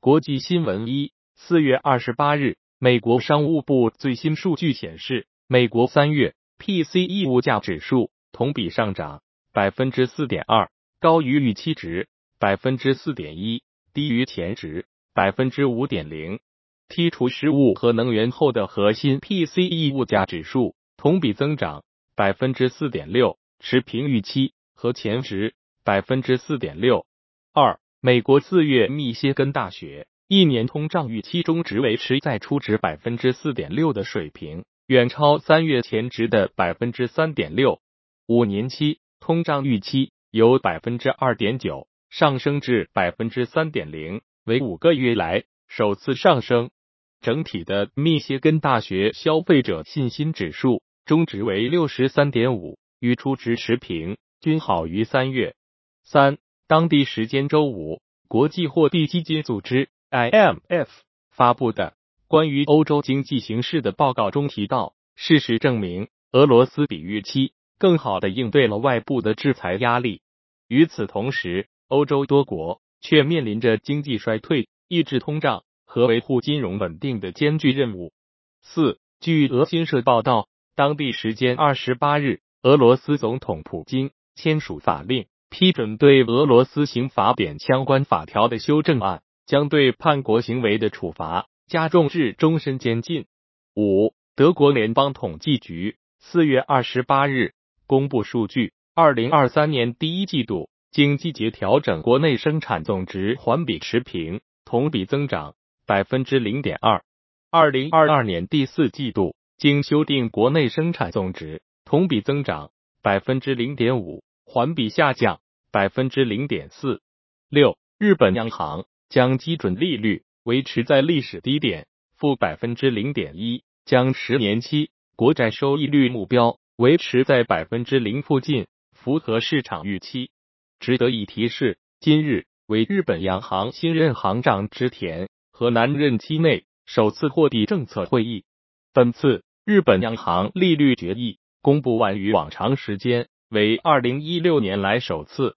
国际新闻一，四月二十八日，美国商务部最新数据显示，美国三月 PCE 物价指数同比上涨百分之四点二，高于预期值百分之四点一，低于前值百分之五点零。剔除食物和能源后的核心 PCE 物价指数同比增长百分之四点六，持平预期和前值百分之四点六二。美国四月密歇根大学一年通胀预期中值维持在初值百分之四点六的水平，远超三月前值的百分之三点六。五年期通胀预期由百分之二点九上升至百分之三点零，为五个月来首次上升。整体的密歇根大学消费者信心指数中值为六十三点五，与初值持平，均好于三月。三。当地时间周五，国际货币基金组织 （IMF） 发布的关于欧洲经济形势的报告中提到，事实证明，俄罗斯比预期更好的应对了外部的制裁压力。与此同时，欧洲多国却面临着经济衰退、抑制通胀和维护金融稳定的艰巨任务。四，据俄新社报道，当地时间二十八日，俄罗斯总统普京签署法令。批准对俄罗斯刑法典相关法条的修正案，将对叛国行为的处罚加重至终身监禁。五，德国联邦统计局四月二十八日公布数据，二零二三年第一季度经季节调整国内生产总值环比持平，同比增长百分之零点二。二零二二年第四季度经修订国内生产总值同比增长百分之零点五。环比下降百分之零点四六。日本央行将基准利率维持在历史低点负百分之零点一，将十年期国债收益率目标维持在百分之零附近，符合市场预期。值得一提是，今日为日本央行新任行长织田和南任期内首次货币政策会议。本次日本央行利率决议公布晚于往常时间。为二零一六年来首次。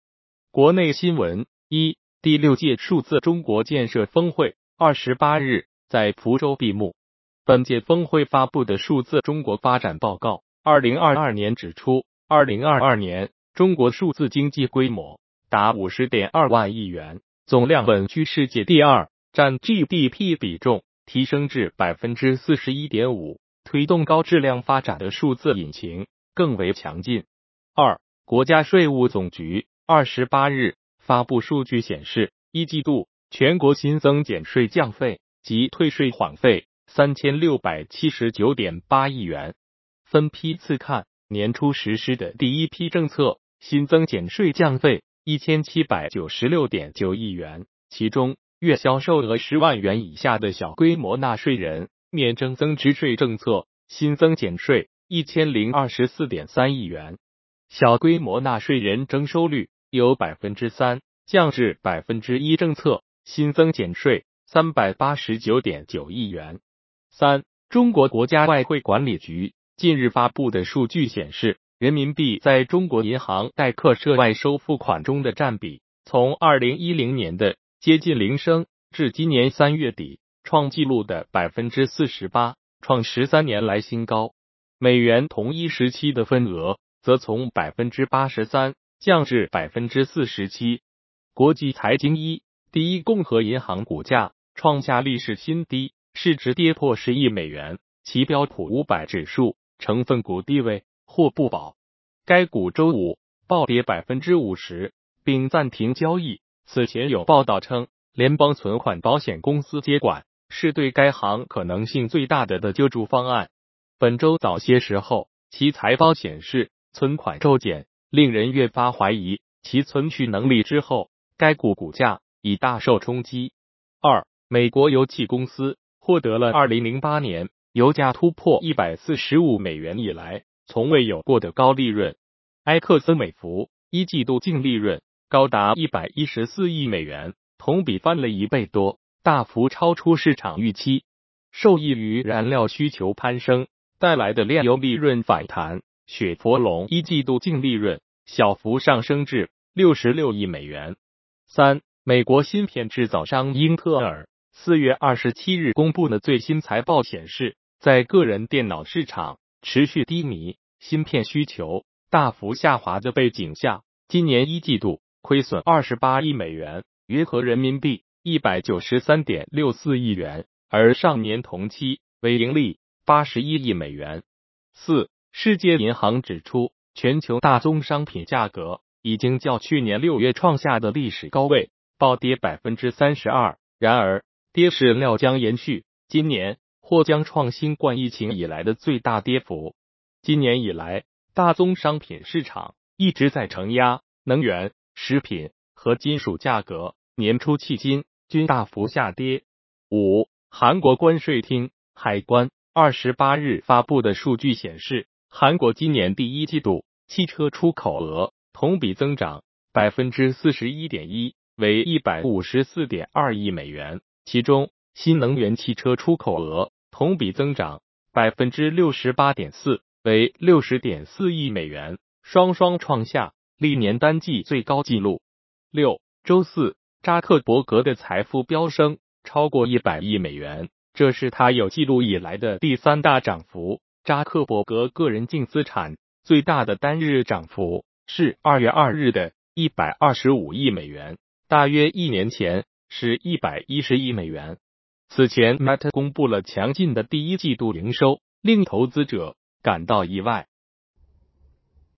国内新闻：一、第六届数字中国建设峰会二十八日在福州闭幕。本届峰会发布的数字中国发展报告二零二二年指出，二零二二年中国数字经济规模达五十点二万亿元，总量稳居世界第二，占 GDP 比重提升至百分之四十一点五，推动高质量发展的数字引擎更为强劲。二、国家税务总局二十八日发布数据显示，一季度全国新增减税降费及退税缓费三千六百七十九点八亿元。分批次看，年初实施的第一批政策新增减税降费一千七百九十六点九亿元，其中月销售额十万元以下的小规模纳税人免征增值税政策新增减税一千零二十四点三亿元。小规模纳税人征收率由百分之三降至百分之一，政策新增减税三百八十九点九亿元。三，中国国家外汇管理局近日发布的数据显示，人民币在中国银行代客涉外收付款中的占比，从二零一零年的接近零升，至今年三月底创纪录的百分之四十八，创十三年来新高。美元同一时期的份额。则从百分之八十三降至百分之四十七。国际财经一，第一共和银行股价创下历史新低，市值跌破十亿美元，其标普五百指数成分股地位或不保。该股周五暴跌百分之五十，并暂停交易。此前有报道称，联邦存款保险公司接管是对该行可能性最大的的救助方案。本周早些时候，其财报显示。存款骤减，令人越发怀疑其存续能力。之后，该股股价已大受冲击。二，美国油气公司获得了二零零八年油价突破一百四十五美元以来从未有过的高利润。埃克森美孚一季度净利润高达一百一十四亿美元，同比翻了一倍多，大幅超出市场预期。受益于燃料需求攀升带来的炼油利润反弹。雪佛龙一季度净利润小幅上升至六十六亿美元。三，美国芯片制造商英特尔四月二十七日公布的最新财报显示，在个人电脑市场持续低迷、芯片需求大幅下滑的背景下，今年一季度亏损二十八亿美元，约合人民币一百九十三点六四亿元，而上年同期为盈利八十一亿美元。四，世界银行指出，全球大宗商品价格已经较去年六月创下的历史高位暴跌百分之三十二。然而，跌势料将延续，今年或将创新冠疫情以来的最大跌幅。今年以来，大宗商品市场一直在承压，能源、食品和金属价格年初迄今均大幅下跌。五，韩国关税厅海关二十八日发布的数据显示，韩国今年第一季度汽车出口额同比增长百分之四十一点一，为一百五十四点二亿美元。其中，新能源汽车出口额同比增长百分之六十八点四，为六十点四亿美元，双双创下历年单季最高纪录。六周四，扎克伯格的财富飙升超过一百亿美元，这是他有记录以来的第三大涨幅。扎克伯格个人净资产最大的单日涨幅是二月二日的一百二十五亿美元，大约一年前。是一百一十亿美元。此前，Meta 公布了强劲的第一季度营收，令投资者感到意外。